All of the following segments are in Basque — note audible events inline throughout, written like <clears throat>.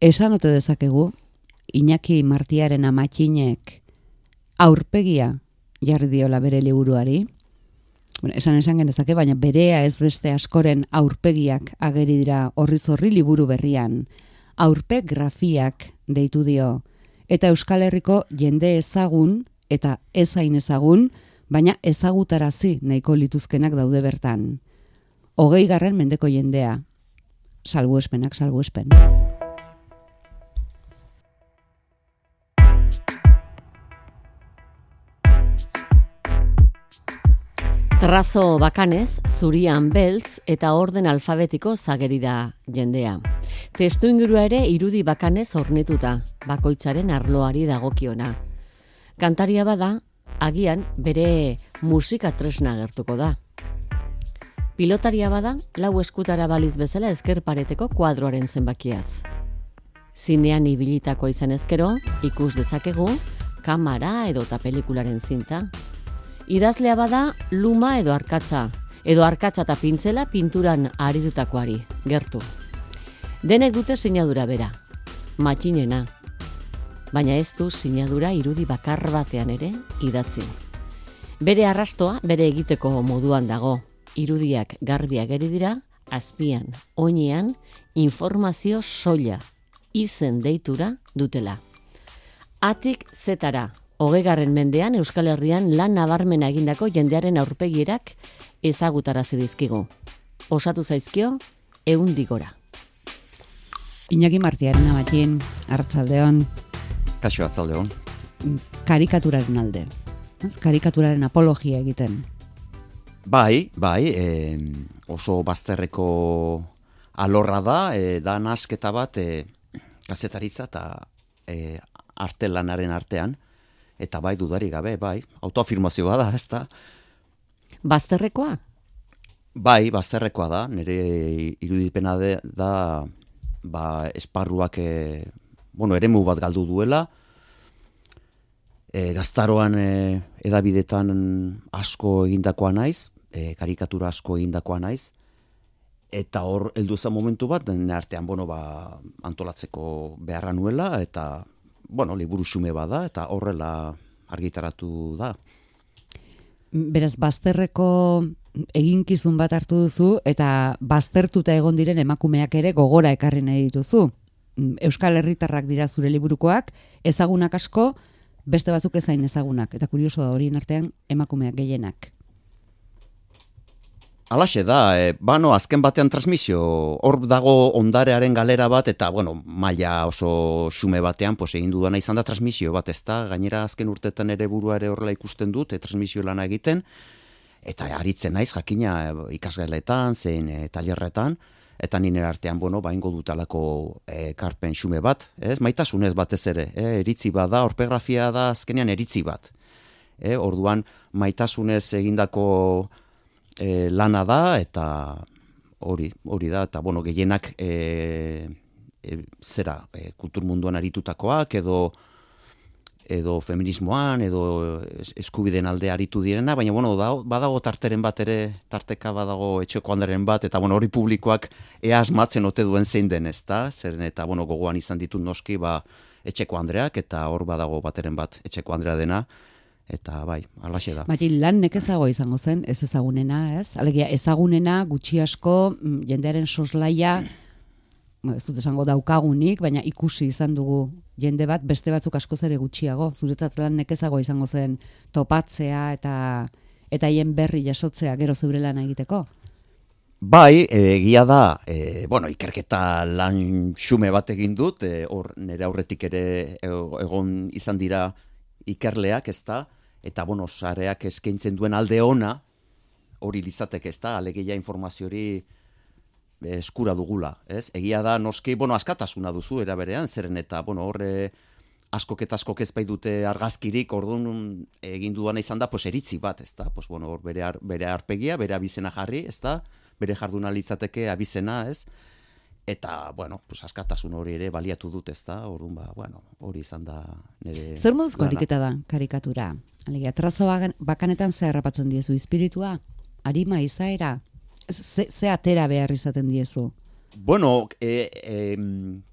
esan ote dezakegu, Iñaki Martiaren amatxinek aurpegia jarri diola bere liburuari, bueno, esan esan genezake, baina berea ez beste askoren aurpegiak ageri dira horri zorri liburu berrian. Aurpeg grafiak deitu dio. Eta Euskal Herriko jende ezagun eta ezain ezagun, baina ezagutarazi nahiko lituzkenak daude bertan. Hogei garren mendeko jendea. Salbuespenak, salbuespen. Trazo bakanez, zurian beltz eta orden alfabetiko zageri da jendea. Testu ingurua ere irudi bakanez ornetuta, bakoitzaren arloari dagokiona. Kantaria bada, agian bere musika tresna gertuko da. Pilotaria bada, lau eskutara baliz bezala ezkerpareteko kuadroaren zenbakiaz. Zinean ibilitako izan ezkero, ikus dezakegu, kamera edo eta pelikularen zinta, idazlea bada luma edo arkatza, edo arkatza eta pintzela pinturan aridutakoari, gertu. Denek dute sinadura bera, matxinena, baina ez du sinadura irudi bakar batean ere idatzi. Bere arrastoa bere egiteko moduan dago, irudiak garbiak eri dira, azpian, oinean, informazio soila, izen deitura dutela. Atik zetara, hogegarren mendean Euskal Herrian lan nabarmena egindako jendearen aurpegierak ezagutarazi dizkigu. Osatu zaizkio, eundigora. Iñaki Martiaren amatien, hartzaldeon, Kaixo atzaldeon. karikaturaren alde. Ez? Karikaturaren apologia egiten. Bai, bai, e, oso bazterreko alorra da, e, da nasketa bat e, gazetaritza eta e, arte lanaren artean, eta bai dudari gabe, bai, autoafirmazio bada, ez da? Bazterrekoa? Bai, bazterrekoa da, nire irudipena de, da, ba, esparruak, e, bueno, eremu bat galdu duela, e, gaztaroan e, edabidetan asko egindakoa naiz, e, karikatura asko egindakoa naiz, eta hor heldu zen momentu bat, nire artean, bueno, ba, antolatzeko beharra nuela, eta, bueno, liburu xume bada, eta horrela argitaratu da. Beraz, bazterreko eginkizun bat hartu duzu, eta baztertuta egon diren emakumeak ere gogora ekarri nahi dituzu. Euskal Herritarrak dira zure liburukoak, ezagunak asko, beste batzuk ezain ezagunak, eta kurioso da horien artean emakumeak gehienak. Alaxe da, e, bano, azken batean transmisio, hor dago ondarearen galera bat, eta, bueno, maila oso xume batean, pues, egin dudana izan da transmisio bat, ez da, gainera azken urtetan ere burua ere horrela ikusten dut, e, transmisio lana egiten, eta aritzen naiz, jakina, e, ikasgeletan, zein e, tailerretan, eta nire artean, bueno, baingo dutalako e, karpen xume bat, ez, maitasunez batez ere, e, eritzi bat da, orpegrafia da azkenean eritzi bat. E, orduan, maitasunez egindako e, lana da eta hori hori da eta bueno gehienak e, e, zera e, kultur munduan aritutakoak edo edo feminismoan edo eskubideen alde aritu direna baina bueno da, badago tarteren bat ere tarteka badago etxeko andaren bat eta bueno hori publikoak ea asmatzen ote duen zein den ezta? Zeren eta bueno gogoan izan ditut noski ba etxeko andreak eta hor badago bateren bat etxeko andrea dena eta bai, alaxe da. Mati, lan nekezago izango zen, ez ezagunena, ez? Alegia, ezagunena, gutxi asko, mm, jendearen soslaia, <clears throat> ez dut esango daukagunik, baina ikusi izan dugu jende bat, beste batzuk asko ere gutxiago, zuretzat lan nekezago izango zen topatzea eta eta haien berri jasotzea gero zeure lan egiteko. Bai, egia da, e, bueno, ikerketa lan xume bat egin dut, e, hor nire aurretik ere egon izan dira ikerleak, ez da, eta bueno, sareak eskaintzen duen alde ona, hori lizatek ez da, alegeia informazio hori eskura dugula, ez? Egia da, noski, bueno, askatasuna duzu, era berean, zeren eta, bueno, horre, askok eta askok ez bai dute argazkirik, orduan egin duana izan da, pues eritzi bat, ez da? Pues, bueno, hor bere, ar, bere arpegia, bere abizena jarri, ez da? bere jarduna litzateke abizena, ez? Eta, bueno, pues askatasun hori ere baliatu dut, ez da? Orduan, ba, bueno, hori izan da nire... Zer moduzko ariketa da, karikatura? Alegia, trazo bakanetan zer rapatzen diezu, espiritua? Arima, izaera? Ze, ze atera behar izaten diezu? Bueno, e, e,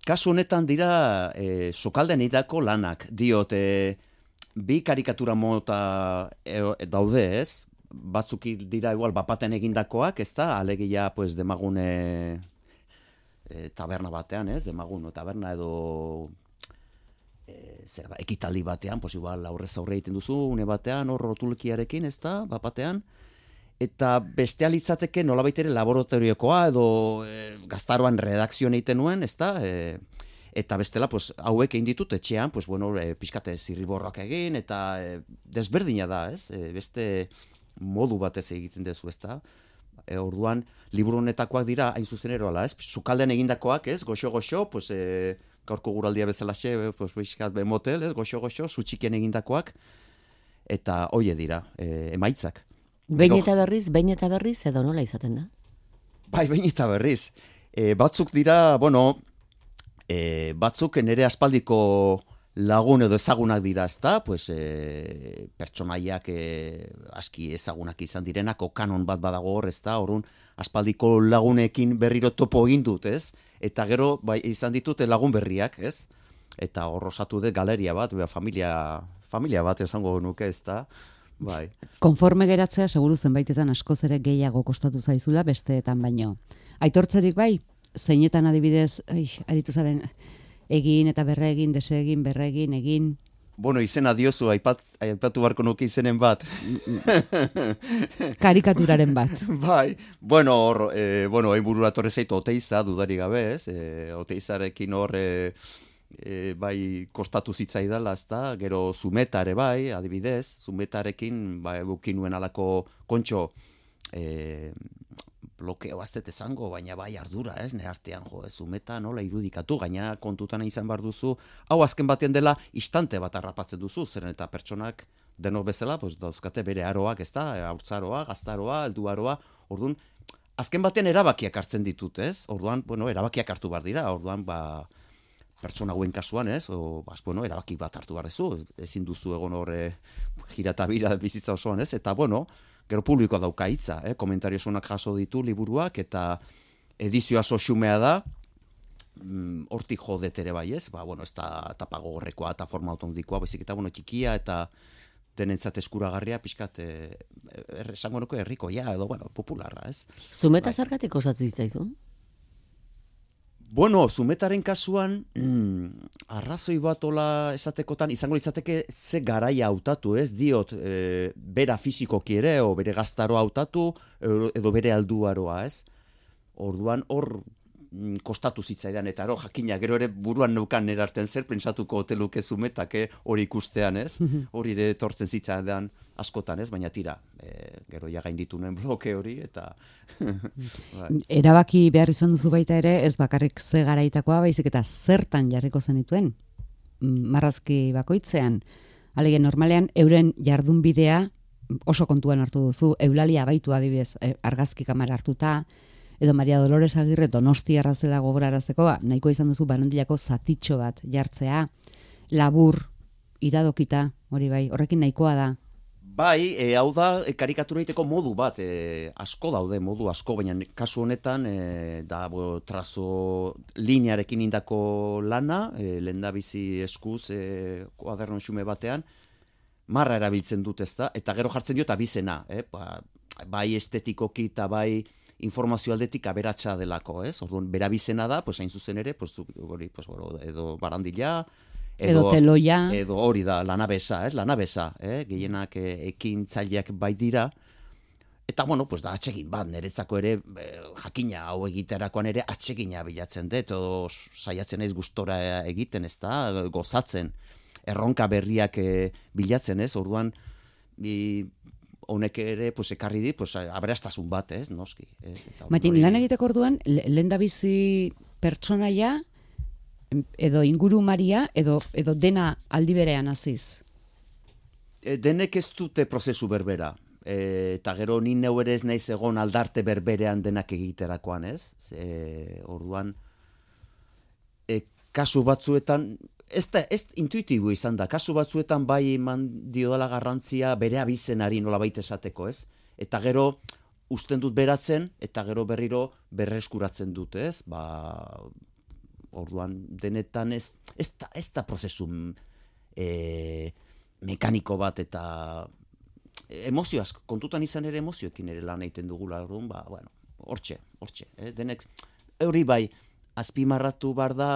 kasu honetan dira e, sokalden idako lanak. Diot, e, bi karikatura mota e, daude ez, batzuk dira igual bapaten egindakoak, ez da, alegia pues, demagune e, taberna batean, ez, demagun taberna edo e, zer, ba, ekitaldi batean, pues, igual aurrez aurre egiten duzu, une batean, hor rotulkiarekin, ez da, bapatean, eta beste litzateke nolabait ere laboratoriokoa edo e, gaztaroan redakzioan egiten nuen, ezta? E, eta bestela pues hauek egin ditut etxean, pues bueno, e, pizkate zirriborrak egin eta e, desberdina da, ez? E, beste modu batez egiten dezu, ezta? E, orduan liburu honetakoak dira hain zuzen ala, ez? Sukalden egindakoak, ez? Goxo goxo, pues e, gaurko guraldia bezalaxe, pues pizkat be motel, ez? Goxo goxo, sutxiken egindakoak eta hoe dira, e, emaitzak. Behin eta berriz, behin eta berriz, edo nola izaten da? Bai, behin eta berriz. E, batzuk dira, bueno, e, batzuk nere aspaldiko lagun edo ezagunak dira, ezta? Pues, e, pertsonaiak e, aski ezagunak izan direnako kanon bat badago hor, ezta? Horun, aspaldiko lagunekin berriro topo egin dut, ez? Eta gero, bai, izan ditute lagun berriak, ez? Eta hor osatu dut galeria bat, familia, familia bat esango nuke, ezta? Bai. Konforme geratzea, seguru zenbaitetan askoz ere gehiago kostatu zaizula besteetan baino. Aitortzerik bai, zeinetan adibidez, ai, aritu zaren egin eta berre egin, dese egin, berre egin, egin. Bueno, izena diozu, aipat, aipatu barko nuke izenen bat. Karikaturaren bat. <laughs> bai, bueno, hor, e, bueno, egin burura torre zeitu oteiza, dudari gabe, ez? E, oteizarekin hor, e, e, bai kostatu zitzaidala, ezta? Gero zumeta ere bai, adibidez, zumetarekin bai bukin nuen alako kontxo e, blokeo aztet esango, baina bai ardura, ez, ne artean, jo, ez, zumeta nola irudikatu, gaina kontutan izan bar duzu, hau azken batean dela, istante bat harrapatzen duzu, zeren eta pertsonak denok bezala, pues, dauzkate bere aroak, ez da, haurtzaroa, gaztaroa, elduaroa, orduan, azken batean erabakiak hartzen ditut, ez, orduan, bueno, erabakiak hartu bar dira, orduan, ba, pertsona hauen kasuan, ez? O, bas, bueno, erabaki bat hartu barrezu, ezin duzu egon horre jirata bira bizitza osoan, ez? Eta, bueno, gero publikoa dauka hitza, eh? komentario jaso ditu liburuak, eta edizioa xumea da, mm, hortik jodet ere bai, ez? Ba, bueno, ez da tapago horrekoa eta forma automatikoa, baizik eta, bueno, txikia, eta denentzat eskuragarria, pixkat, eh, er, esango nuko herriko, ja, edo, bueno, popularra, ez? Zumeta bai. zarkatik osatzen zaizun? Bueno, zumetaren kasuan, mm, arrazoi bat ola esatekotan, izango litzateke ze garaia hautatu, ez diot, e, bera fizikoki ere, o bere gaztaro hautatu, edo bere alduaroa, ez? Orduan, hor kostatu zitzaidan, eta ero, jakina, gero ere buruan neukan erarten zer, pentsatuko hoteluke zumetak, eh, hori ikustean, ez? <laughs> Hori ere tortzen zitzaidan, askotan ez, baina tira, e, gero ja gainditu nuen bloke hori, eta... <laughs> bai. Erabaki behar izan duzu baita ere, ez bakarrik ze garaitakoa, baizik eta zertan jarriko zenituen, mm, marrazki bakoitzean, alege normalean, euren jardun bidea oso kontuan hartu duzu, eulalia baitu adibidez, e, argazki kamara hartuta, edo Maria Dolores Agirre donosti arrazela gogorarazteko, ba, nahiko izan duzu barandilako zatitxo bat jartzea, labur, iradokita, hori bai, horrekin nahikoa da, Bai, e, hau da, e, karikatura egiteko modu bat, e, asko daude, modu asko, baina kasu honetan, e, da, bo, trazo linearekin indako lana, e, lehen da bizi eskuz, e, kuadernon xume batean, marra erabiltzen dut ez da, eta gero jartzen diot abizena, e, ba, bai estetikoki eta bai informazio aldetik aberatsa delako, ez? Orduan, berabizena da, pues hain zuzen ere, pues, hori, pues, edo barandila, edo, teloia. Edo hori da, lanabesa, ez? Lanabesa, eh? Gehienak eh, ekin tzaileak bai dira. Eta, bueno, pues da, atsegin bat, niretzako ere, eh, jakina hau egiterakoan ere, atsegina bilatzen dut, edo saiatzen ez gustora egiten, ez da, gozatzen, erronka berriak eh, bilatzen, ez? Orduan, bi, honek ere, pues, ekarri dit, pues, aberastazun bat, ez? Noski. Ez? Eta, Matin, lan egiteko orduan, lehen da bizi pertsonaia, edo inguru maria, edo, edo dena aldi berean aziz? E, denek ez dute prozesu berbera. E, eta gero ni neu ere ez naiz egon aldarte berberean denak egiterakoan, ez? E, orduan, e, kasu batzuetan, ez da, ez intuitibo izan da, kasu batzuetan bai eman dio dela garrantzia bere abizenari nola baita esateko, ez? Eta gero, usten dut beratzen, eta gero berriro berreskuratzen dut, ez? Ba, orduan denetan ez, ez da, ez da prozesu e, mekaniko bat eta emozioaz, kontutan izan ere emozioekin ere lan egiten dugula, orduan, ba, bueno, hortxe, hortxe, eh? denek, hori bai, azpimarratu bar da,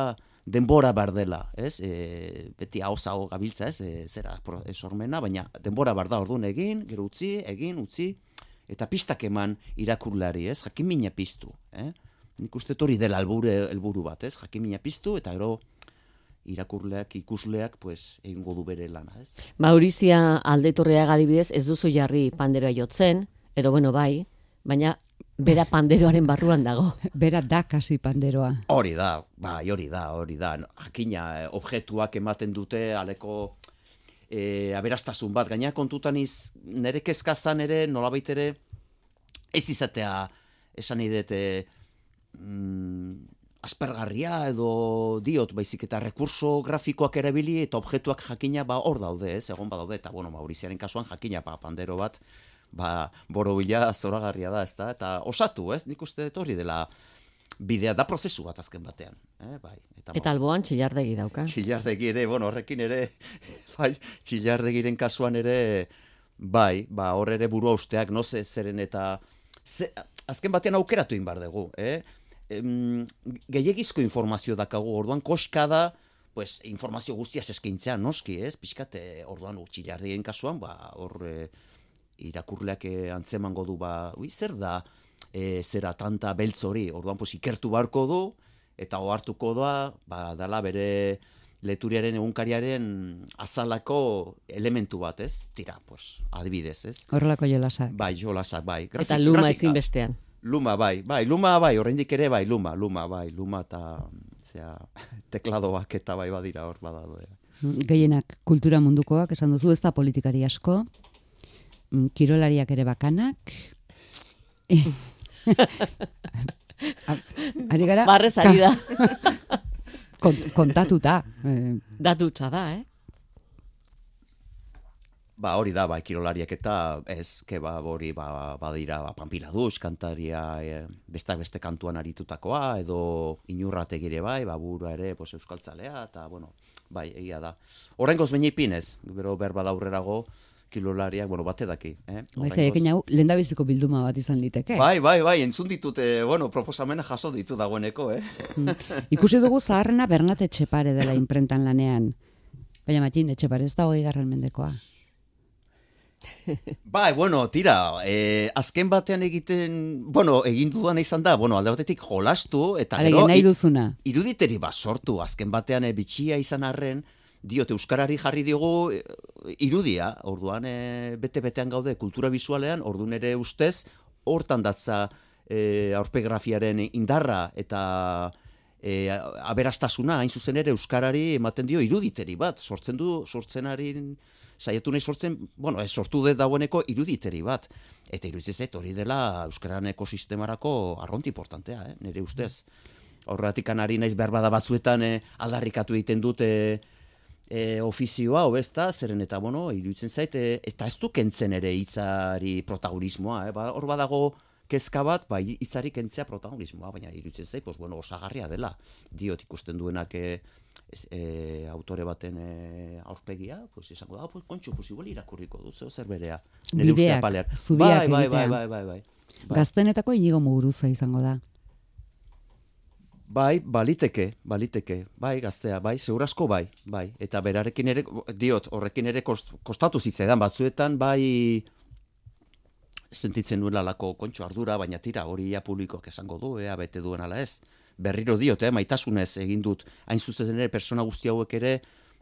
denbora bar dela, ez? E, beti hau zau gabiltza, ez? E, zera, sormena, baina denbora bar da, orduan egin, gero utzi, egin, utzi, eta pistak eman irakurlari, ez? Jakin mina piztu, eh? Nik uste hori dela alburu, helburu bat, ez? Jakin mina piztu, eta gero irakurleak, ikusleak, pues, egingo du bere lana, ez? Maurizia aldetorrea adibidez ez duzu jarri panderoa jotzen, edo bueno, bai, baina bera panderoaren barruan dago. Bera da kasi panderoa. Hori da, bai, hori da, hori da. Jakina, eh, objektuak ematen dute, aleko e, aberastasun bat. Gaina kontutan iz, nire kezkazan ere, nolabait ere, ez izatea, esan idete, mm, aspergarria edo diot baizik eta rekurso grafikoak erabili eta objektuak jakina ba hor daude, ez, egon badaude eta bueno, Mauriziaren kasuan jakina ba pandero bat ba borobila zoragarria da, ezta? Eta osatu, ez? Nik uste dut hori dela bidea da prozesu bat azken batean, eh? Bai. Eta, eta alboan txillardegi dauka. Txillardegi ere, bueno, horrekin ere <laughs> bai, txillardegiren kasuan ere bai, ba hor ere burua usteak no ze zeren eta ze, azken batean aukeratu in bar dugu, eh? em, gehiagizko informazio dakagu, orduan koska da, pues, informazio guztiaz eskaintzea noski, ez? Piskate, orduan utxilardien kasuan, ba, hor e, irakurleak e, antzemango du, ba, ui, zer da, e, zera tanta beltz hori, orduan, pues, ikertu barko du, eta ohartuko da, ba, dala bere leturiaren egunkariaren azalako elementu bat, ez? Tira, pues, adibidez, ez? Horrelako jolasak. Bai, jolasak, bai. Grafik, eta luma ezin bestean. Luma bai, bai, luma bai, oraindik ere bai, luma, luma bai, luma eta zea, <laughs> tekladoak eta bai badira hor badado. Gehienak kultura mundukoak esan duzu, ez da politikari asko, kirolariak ere bakanak. <laughs> Ari gara? Barrez ari da. <laughs> kontatuta. Eh. Datutza da, eh? Ba, hori da, ba, kirolariak eta ez, ke ba, hori, ba, badira, ba, pampila duz, kantaria, e, bestak beste kantuan aritutakoa, edo inurrate gire bai, ba, burua ere, pues, euskaltzalea, eta, bueno, bai, egia da. Horrengoz baina ipinez, bero berba daurrerago, kilolariak, bueno, bate daki. Eh? Bai, ekin hau, lehen biziko bilduma bat izan liteke. Bai, bai, bai, entzun ditut, bueno, proposamena jaso ditu dagoeneko, eh? Mm. Ikusi dugu zaharrena Bernate Etxepare dela imprentan lanean. Baina matin, Etxepare ez da hori garran mendekoa. Bai, bueno, tira, eh, azken batean egiten, bueno, egin dudan izan da, bueno, alde batetik jolastu, eta gero, nahi duzuna. iruditeri bat sortu, azken batean e, bitxia izan arren, diot, Euskarari jarri diogu e, irudia, orduan e, bete-betean gaude kultura bizualean, orduan ere ustez, hortan datza e, aurpegrafiaren indarra eta e, aberastasuna, hain zuzen ere, Euskarari ematen dio iruditeri bat, sortzen du, sortzen harin, saiatu nahi sortzen, bueno, ez sortu dut dagoeneko iruditeri bat. Eta iruditzen hori dela Euskaran ekosistemarako arronti importantea, eh? nire ustez. Horretik anari naiz behar bada batzuetan eh, aldarrikatu egiten dute eh, ofizioa, hobezta, zeren eta, bueno, iruditzen zait, eh, eta ez du kentzen ere hitzari protagonismoa, eh? Ba, hor badago kezka bat, bai, hitzari kentzea protagonismoa, baina iruditzen zait, pues, bueno, osagarria dela, diot ikusten duenak eh, e, autore baten e, aurpegia, pues izango da, pues kontxu, pues igual irakurriko du, zeo zer berea. Bideak, zubiak bai, bai, bai, bai, bai, bai, bai. Gaztenetako inigo muguruza izango da. Bai, baliteke, baliteke, bai, gaztea, bai, segurazko bai, bai. Eta berarekin ere, diot, horrekin ere kost, kostatu zitzaidan batzuetan, bai, sentitzen nuela lako kontxo ardura, baina tira, hori ia publikoak esango du, ea bete duen ala ez berriro diot, eh, maitasunez egin dut, hain zuzen ere, persona guzti hauek ere,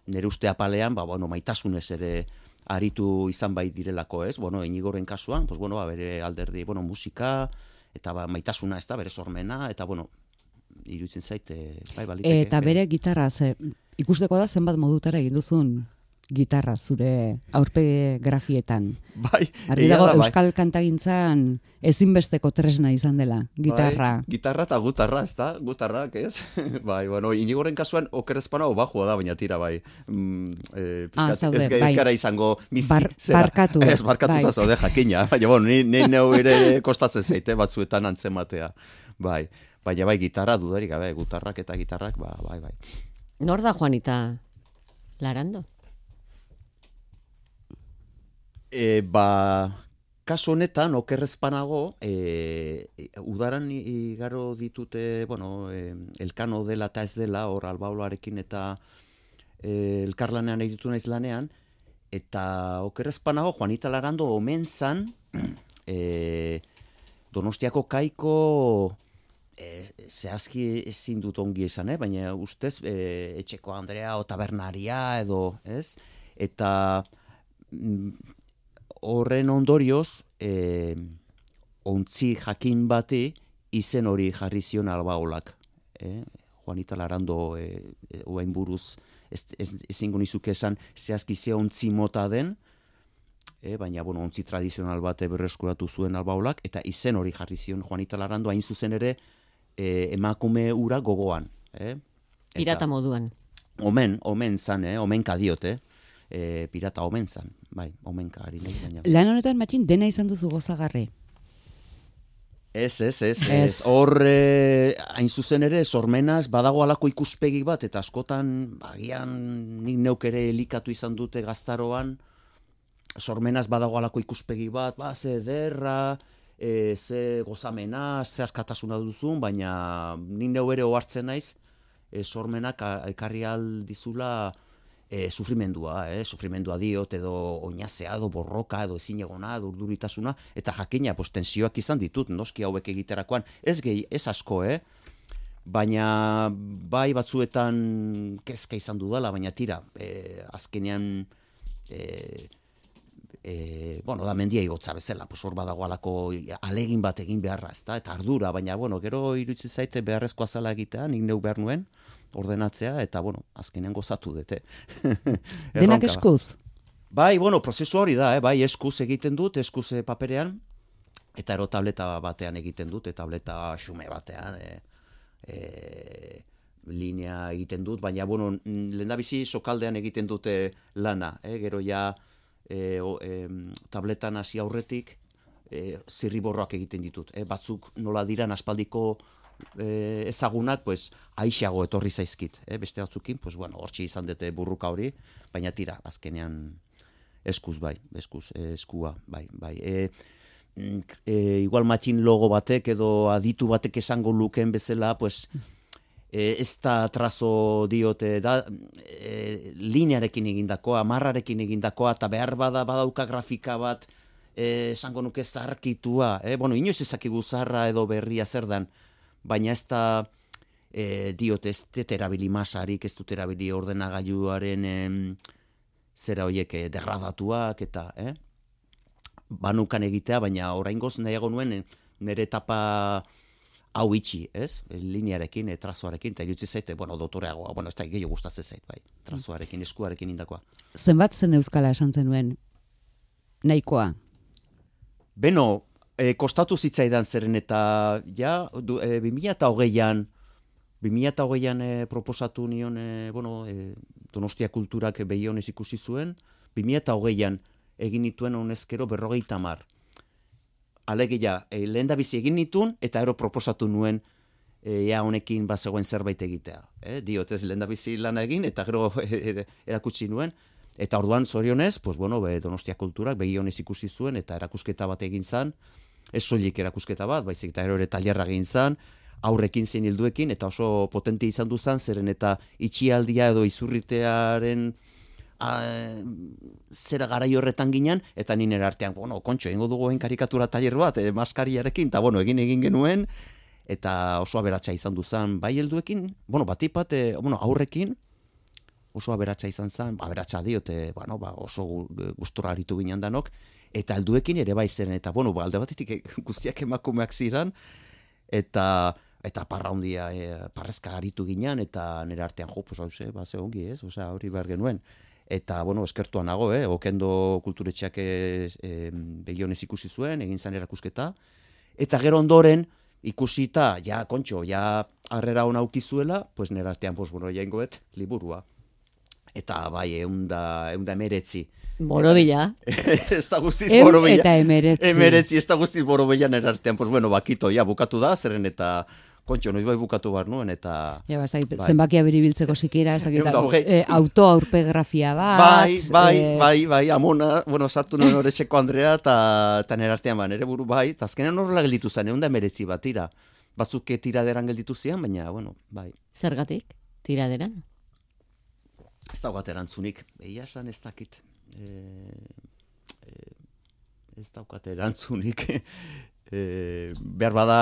nire uste apalean, ba, bueno, maitasunez ere aritu izan bai direlako, ez? Bueno, inigoren kasuan, pues, bueno, ba, bere alderdi, bueno, musika, eta ba, maitasuna, ez da, bere sormena, eta, bueno, iruditzen zaite, bai, baliteke. Eta bere gitarra, ze, ikusteko da zenbat modutara egin duzun gitarra zure aurpegi grafietan. Bai, Argi egia dago da, bai. euskal kantagintzan ezinbesteko tresna izan dela, gitarra. Bai, gitarra eta gutarra, ez da? Gutarrak, ez? <laughs> bai, bueno, inigoren kasuan okerrezpana bajua da, baina tira, bai. Mm, e, Ah, pixkat, zaude, ez, bai. gara izango mizki, Bar- zera. barkatu, <laughs> Ez, barkatuta bai. zaude jakina. Baina, bueno, ni, ni neu ere kostatzen zeite batzuetan antzematea. Bai, baina bai, gitarra dudarik gabe, gutarrak eta gitarrak, ba, bai, bai. Nor da Juanita Larando? E, ba, kasu honetan, okerrezpanago, e, udaran i- igaro ditute, bueno, e, elkano dela eta ez dela, hor albaoloarekin eta e, elkarlanean egiten naiz lanean, eta okerrezpanago, Juanita Larando omen zan, <clears throat> e, Donostiako kaiko e, zehazki ezin dut ongi esan, eh? baina ustez e, etxeko Andrea o tabernaria edo, ez? Eta mm, horren ondorioz, e, ontzi jakin bati izen hori jarri zion albaolak. Eh? Juanita Larando e, e, oain buruz ez, ez, ezingo nizuke esan zehazki ze ontzi mota den, e, baina bueno, ontzi tradizional bate berreskuratu zuen albaolak, eta izen hori jarri zion Juanita Larando hain zuzen ere e, emakume ura gogoan. Eh? Eta- Pirata moduan. Omen, omen zan, eh? omenka diot, eh? E, pirata omen zan, bai, omenka ari naiz baina. Lan honetan matxin dena izan duzu gozagarri. Ez, ez, ez, Ez. Hor, eh, hain zuzen ere, sormenaz, badago alako ikuspegi bat, eta askotan, bagian, nik neuk ere elikatu izan dute gaztaroan, sormenaz badago alako ikuspegi bat, ba, ze ederra, e, ze gozamena, ze askatasuna duzun, baina nik neu ere ohartzen naiz, e, sormenak ekarri aldizula e, sufrimendua, eh? sufrimendua diot, edo oinazea, edo borroka, edo ezinegona, edo urduritasuna, eta jakina, pues, tensioak izan ditut, noski hauek egiterakoan, ez gehi, ez asko, eh? baina bai batzuetan kezka izan dudala, baina tira, e, azkenean e, e, bueno, da mendia igotza bezala, pues hor badago alako alegin bat egin beharra, ezta? Eta ardura, baina bueno, gero iruditzen zaite beharrezkoa zala egitea, nik neu behar nuen ordenatzea eta bueno, azkenean gozatu dute. <laughs> Denak eskuz. Bai, bueno, prozesu hori da, eh? bai, eskuz egiten dut, eskuz eh, paperean, eta ero tableta batean egiten dut, eta tableta xume batean, e, e, linea egiten dut, baina, bueno, lehendabizi sokaldean egiten dute lana, eh? gero ja e, o, em, tabletan hasi aurretik, e, zirriborroak egiten ditut. Eh? Batzuk nola diran aspaldiko e, ezagunak, pues, aixago etorri zaizkit. Eh? Beste batzukin, pues, bueno, hortxe izan dute burruka hori, baina tira, azkenean eskuz bai, eskuz, eskua, bai, bai. E, mm, e, igual matxin logo batek edo aditu batek esango luken bezala, pues, e, ez da trazo diote, da e, linearekin egindakoa, marrarekin egindakoa, eta behar bada badauka grafika bat, e, esango nuke zarkitua, eh? bueno, inoiz ezakigu zarra edo berria zer dan, baina ez da e, diote ez dut erabili masarik, ez dut erabili ordenagailuaren em, zera hoiek eh, degradatuak eta, eh? banukan egitea, baina oraingoz nahiago nuen eh, nire etapa hau itxi, ez? Linearekin, e, trazoarekin, eta irutzi zaite, bueno, dotoreagoa, bueno, ez da gehiago gustatzen zait, bai, trazoarekin, eskuarekin indakoa. Zenbat zen euskala esan zenuen nahikoa. Beno, e, kostatu zitzaidan zeren eta, ja, du, e, 2008an, 2008an e, proposatu nion, e, bueno, e, Donostia kulturak behionez ikusi zuen, 2008an egin nituen honezkero berrogeita mar. Alegia, e, lehen da bizi egin nituen, eta ero proposatu nuen, e, ja honekin bazegoen zerbait egitea. Eh? Diot ez lehen da bizi lana egin, eta gero <laughs> er- erakutsi nuen, Eta orduan zorionez, pues bueno, be, Donostia kulturak begionez ikusi zuen eta erakusketa bat egin zan, ez soilik erakusketa bat, baizik eta gero ere tailerra egin zan, aurrekin zein hilduekin eta oso potente izan du zan, zeren eta itxialdia edo izurritearen a, zera garai horretan ginen, eta ninen artean, bueno, kontxo, egingo dugu karikatura tailer bat, e, maskariarekin, eta bueno, egin egin genuen, eta oso aberatsa izan du zan, bai helduekin, bueno, batipat, e, bueno, aurrekin, oso aberatsa izan zen, aberatsa diote, bueno, ba, oso gu- gustora aritu ginen danok, eta alduekin ere bai zen, eta bueno, ba, alde batetik eh, <laughs> guztiak emakumeak ziren, eta eta parra handia, e, parrezka aritu ginen, eta nire artean, jo, pues, hause, ba, ze ongi, ez, osea, hori behar genuen. Eta, bueno, eskertuan nago, eh? okendo kulturetxeak e, begionez ikusi zuen, egin zan erakusketa, eta gero ondoren, ikusita, ja, kontxo, ja, harrera hona aukizuela, pues nera artean, pues, bueno, jaingoet, liburua. Eta, bai, eunda, eunda emeretzi. Borobila. <laughs> ez da guztiz Eun borobila. eta emeretzi. Emeretzi, ez da guztiz borobila nera artean, pues, bueno, bakito, ja, bukatu da, zeren eta, kontxo, noiz bai bukatu bar nuen, eta... Ja, ba, dakit, Bai. zenbakia beribiltzeko sikiera, ez dakit, hogei. eh, autoaurpegrafia bat. Bai, bai, eh, bai, bai, amona, bueno, sartu nuen horretxeko Andrea, eta eta nire artean, ba, nire buru bai, eta azkenean horrela gelditu zen, egun da emeretzi bat, tira. Batzuk tiraderan gelditu zian, baina, bueno, bai. Zergatik? Tiraderan? Ez daukat erantzunik, egia esan ez dakit. E, e, ez daukat erantzunik. <laughs> e, behar bada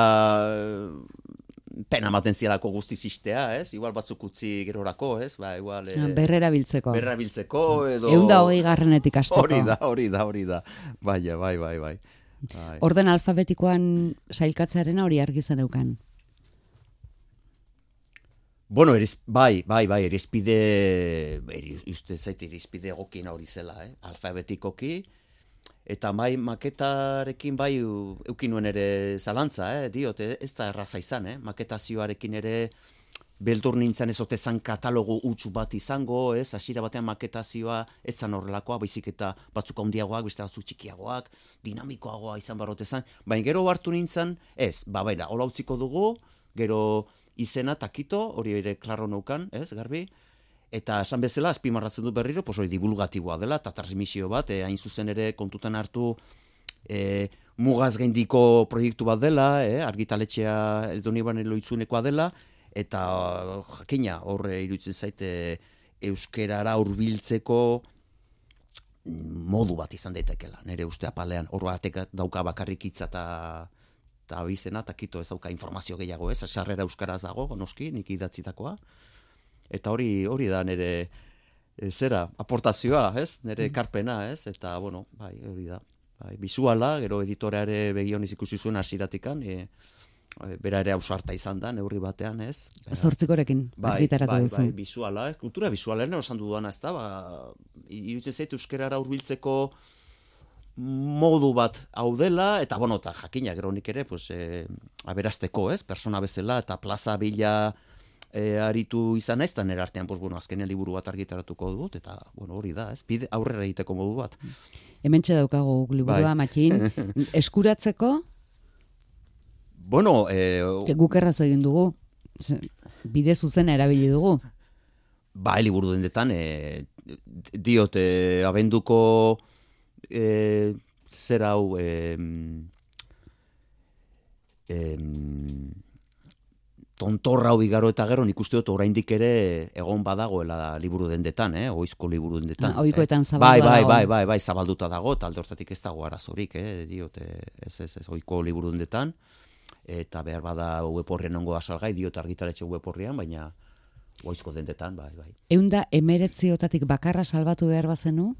pena maten zialako guztiz istea, ez? Igual batzuk utzi gerorako, ez? Ba, igual... E, Berrera biltzeko. berra biltzeko, edo... Egun da hogei garrenetik asteko. Hori da, hori da, hori da. Bai, bai, bai, bai. bai. Orden alfabetikoan sailkatzearen hori argi zen eukan. Bueno, eriz, bai, bai, bai, erizpide, eri, uste zait, erizpide egokien hori zela, eh? alfabetikoki, eta bai maketarekin bai eukin nuen ere zalantza, eh? diot, eh? ez da erraza izan, eh? maketazioarekin ere beldur nintzen ez zan katalogo utxu bat izango, ez, hasiera batean maketazioa ez zan horrelakoa, baizik eta batzuk handiagoak, beste batzuk txikiagoak, dinamikoagoa izan barote zan, baina gero hartu nintzen, ez, ba, baina, hola utziko dugu, gero izena takito, hori ere klaro neukan, ez, garbi, eta esan bezala, azpimarratzen dut berriro, pues hori divulgatiboa dela, eta transmisio bat, eh, hain zuzen ere kontutan hartu, e, mugaz gaindiko proiektu bat dela, eh, argitaletxea eldoniban eloitzunekoa dela, eta jakina horre iruditzen zaite euskerara hurbiltzeko modu bat izan daitekela, nire uste apalean, hor batek dauka bakarrik hitza eta eta abizena, eta kito ez dauka informazio gehiago ez, sarrera euskaraz dago, noski, nik idatzitakoa, eta hori hori da nire e, zera, aportazioa, ez, nire ekarpena, ez, eta, bueno, bai, hori da. Bai, bisuala, gero editoreare begioniz ikusi zuen hasieratikan, e, e, bera ere ausarta izan da, neurri batean, ez. Zortzikorekin argitaratu bai, duzu. bai, bisuala, eh, kultura bisuala, lehen osan dudana, ez da, ba, iruditzen zait euskerara hurbiltzeko modu bat hau dela, eta bueno, eta jakina, gero nik ere, pues, e, aberasteko, ez, persona bezala, eta plaza bila e, aritu izan naiz, eta nire artean, pues, bueno, azkenean liburu bat argitaratuko dut, eta, bueno, hori da, ez, bide aurrera egiteko modu bat. Hementxe daukagu liburua, Bai. matxin. <laughs> Eskuratzeko, Bueno, e, guk erraz egin dugu. Bide zuzena erabili dugu. Ba, liburu dendetan, e, diot, e, abenduko e, zer hau, e, em, tontorra hau igaro eta gero, nik uste dut oraindik ere egon badagoela liburu dendetan, eh? oizko liburu dendetan. Ah, ohikoetan eh? zabaldua bai, bai, bai, bai, bai, zabalduta dago, eta alde hortatik ez dago arazorik, eh? diot, eh, ez, ez, ez, oiko liburu dendetan, eta behar bada web horrian ongo da salgai, diot argitaletxe web horrian, baina oizko dendetan, bai, bai. Eunda emeretziotatik bakarra salbatu behar bazenu,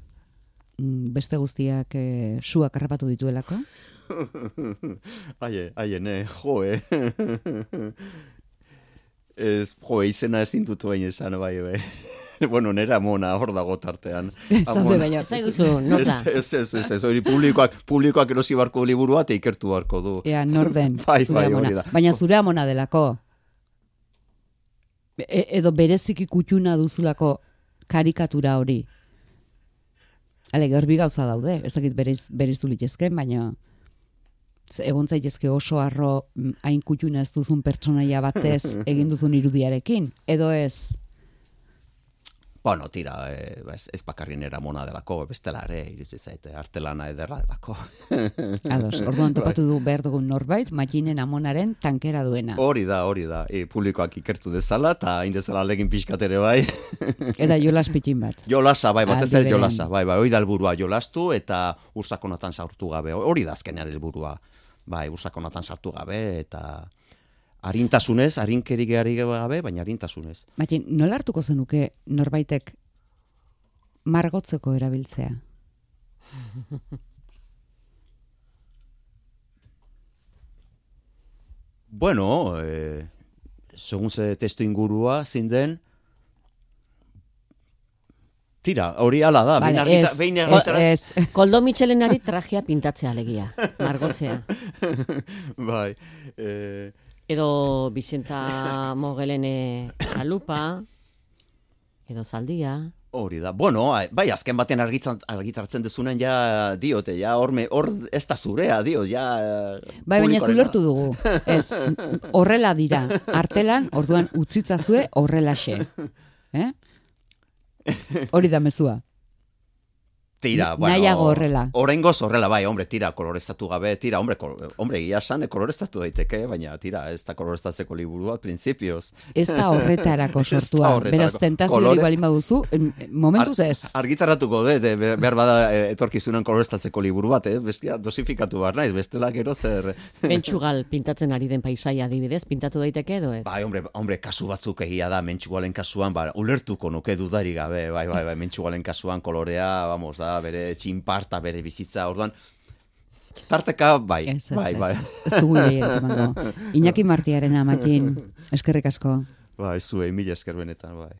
mm, beste guztiak e, suak harrapatu dituelako. <laughs> Aie, aie, ne, jo, eh. <laughs> Ez, jo, izena ezin dut bain esan, bai, bai. <laughs> bueno, nera mona hor dago tartean. <laughs> Zaude baina. Zaiguzu, nota. Ez, ez, ez, ez, hori publikoak, publikoak erosi barko liburua eta ikertu barko du. Ea, norden, <laughs> Bai, zure bai, amona. hori da. Baina zure amona delako. E, edo bereziki kutxuna duzulako karikatura hori. Ale, gerbi gauza daude, ez dakit bereiz, bereiztu litezken, baina egon zaitezke oso arro mm, hain kutxuna ez duzun pertsonaia batez <laughs> egin duzun irudiarekin. Edo ez, Bueno, tira, eh, ez, ez bakarrin era mona delako, bestela ere, iruditzen zaite, artelana ederra delako. <laughs> ados, orduan topatu du behar dugun norbait, makinen amonaren tankera duena. Hori da, hori da. E, publikoak ikertu dezala, eta indezala legin pixkat ere bai. <laughs> Eta jolas pitin bat. Jolasa, bai, batez ere jolasa, bai, bai, hori da helburua jolastu eta ursakonatan sartu gabe, hori da azkenean helburua, bai, ursakonatan sartu gabe eta arintasunez, arinkerik gari gabe, baina arintasunez. Baina, nola hartuko zenuke norbaitek margotzeko erabiltzea? <laughs> Bueno, eh, segun ze testu ingurua, zein den, tira, hori ala da, behin Vale, argita, ez, behin ez, argitara- ez. Koldo Michelenari tragia pintatzea alegia, margotzea. <laughs> bai, eh, Edo Vicenta Mogelene Chalupa, edo Zaldia. hori da. Bueno, ai, bai, azken batean argitzan, argitartzen dezunen ja diote, ja hor, me- hor ez da zurea, dio, ja... Bai, baina zulertu dugu. Ez, horrela dira. Artelan, orduan utzitzazue horrelaxe. <laughs> Eh? Hori da mezua. Tira, bueno, nahiago horrela. Oraingoz horrela, bai, hombre, tira, koloreztatu gabe, tira, hombre, kol, hombre, ia san, koloreztatu daiteke, baina tira, ez da koloreztatzeko liburu bat, printzipioz. Ez da horretarako <laughs> sortua. Beraz, tentaziorik Kolore- balin baduzu, momentuz ez. Argitaratuko dut, eh, be- behar bada eh, etorkizunan koloreztatzeko liburu bat, eh? bestia dosifikatu behar naiz, bestela gero zer... <laughs> Bentsugal pintatzen ari den paisaia adibidez, pintatu daiteke edo ez? Bai, hombre, hombre, kasu batzuk egia da, mentxugalen kasuan, ba, ulertuko nuke dudari gabe, bai, bai, bai, mentxugalen kasuan kolorea, vamos, da, bere txinparta, bere bizitza, orduan, tarteka, bai, Ez, ez, bai, ez, bai, ez, ez dugu ideiarik emango. <laughs> Iñaki Martiaren amatin, eskerrik asko. bai, zuei, mila esker benetan, bai.